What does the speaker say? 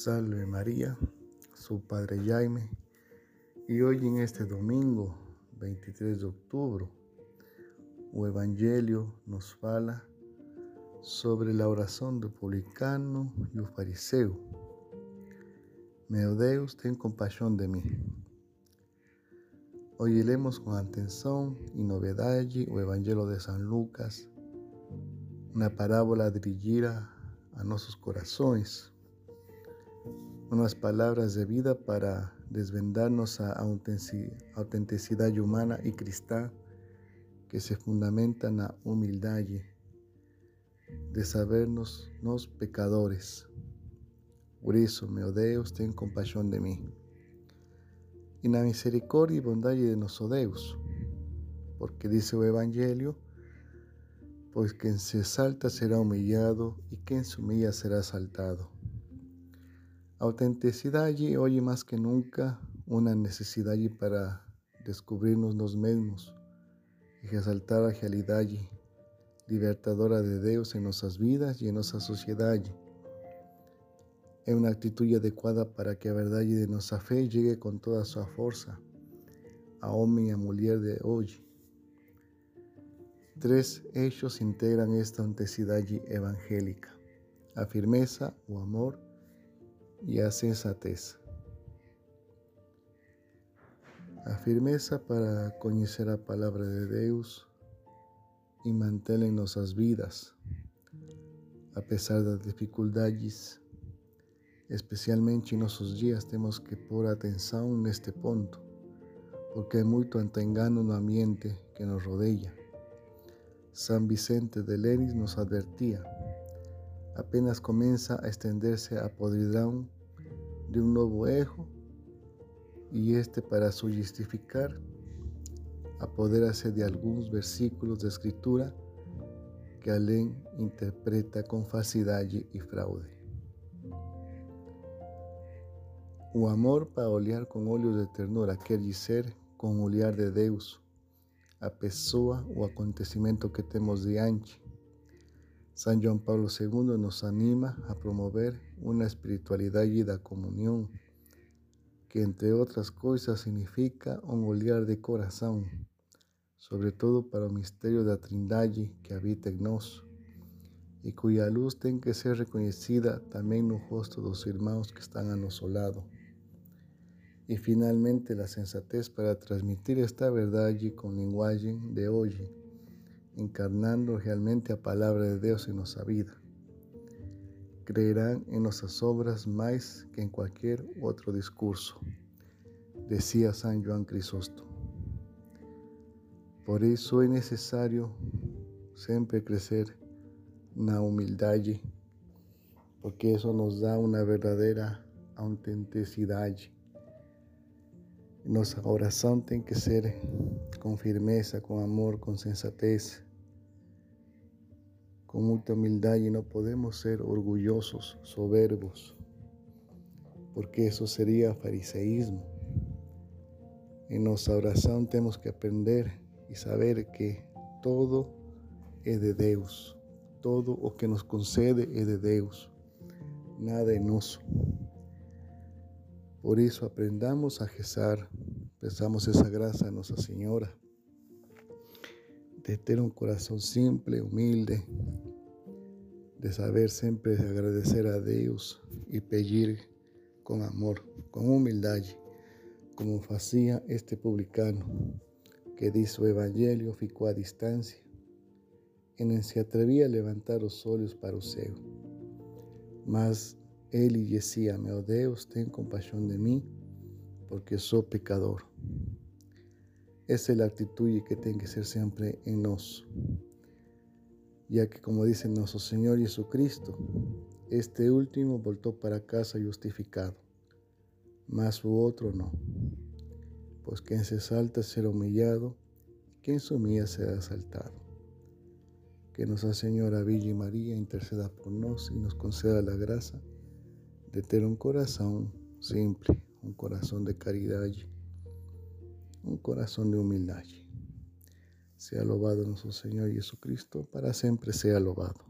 Salve María, su Padre Jaime, y hoy en este domingo, 23 de octubre, o Evangelio nos fala sobre la oración del publicano y el fariseo. Meu Deus, ten compasión de mí. Hoy leemos con atención y novedad o Evangelio de San Lucas, una parábola dirigida a nuestros corazones unas palabras de vida para desvendarnos a autenticidad humana y cristal que se fundamentan la humildad de sabernos los pecadores. Por eso, meu Deus, ten compasión de mí. Y la misericordia y bondad de nuestro Deus, porque dice el Evangelio, pues quien se exalta será humillado y quien se humilla será exaltado. Autenticidad allí hoy más que nunca una necesidad allí para descubrirnos los mismos y resaltar la realidad libertadora de Dios en nuestras vidas y en nuestra sociedad. Es una actitud adecuada para que la verdad de nuestra fe llegue con toda su fuerza a hombre y a mujer de hoy. Tres hechos integran esta autenticidad evangélica, la firmeza o amor, y a sensatez. A firmeza para conocer la palabra de Dios y mantener en nuestras vidas, a pesar de las dificultades, especialmente en nuestros días, tenemos que atención en este punto, porque hay mucho entengano en el ambiente que nos rodea. San Vicente de Leris nos advertía, apenas comienza a extenderse a podridão de un nuevo ejo y este para su justificar hacer de algunos versículos de escritura que alguien interpreta con facilidad y fraude. O amor para olhar con óleos de ternura quer dizer con olhar de Deus a pessoa o acontecimiento que temos diante San Juan Pablo II nos anima a promover una espiritualidad y la comunión, que entre otras cosas significa un olhar de corazón, sobre todo para el misterio de la Trindad que habita en nosotros, y cuya luz tiene que ser reconocida también en los rostros de los hermanos que están a nuestro lado. Y finalmente la sensatez para transmitir esta verdad con lenguaje de hoy encarnando realmente a palabra de Dios en nuestra vida. Creerán en nuestras obras más que en cualquier otro discurso, decía San Juan Crisóstomo. Por eso es necesario siempre crecer en la humildad, porque eso nos da una verdadera autenticidad. Nuestra oración tiene que ser con firmeza, con amor, con sensatez, con mucha humildad y no podemos ser orgullosos, soberbos, porque eso sería fariseísmo. En nuestra oración tenemos que aprender y saber que todo es de Dios, todo lo que nos concede es de Dios, nada es nuestro. Por eso aprendamos a rezar, pensamos esa gracia a Nuestra Señora de tener un corazón simple, humilde, de saber siempre agradecer a Dios y pedir con amor, con humildad, como hacía este publicano, que dice su evangelio ficó a distancia, en se atrevía a levantar los ojos para el cielo. Mas él decía, meu Deus, ten compasión de mí, porque soy pecador. Esa es la actitud que tiene que ser siempre en nosotros. Ya que como dice nuestro Señor Jesucristo, este último voltó para casa justificado, mas su otro no. Pues quien se salta será humillado, quien se humilla será exaltado. Que Nuestra Señora y María interceda por nosotros y nos conceda la gracia de tener un corazón simple, un corazón de caridad un corazón de humildad. Sea alabado nuestro Señor Jesucristo, para siempre sea alabado.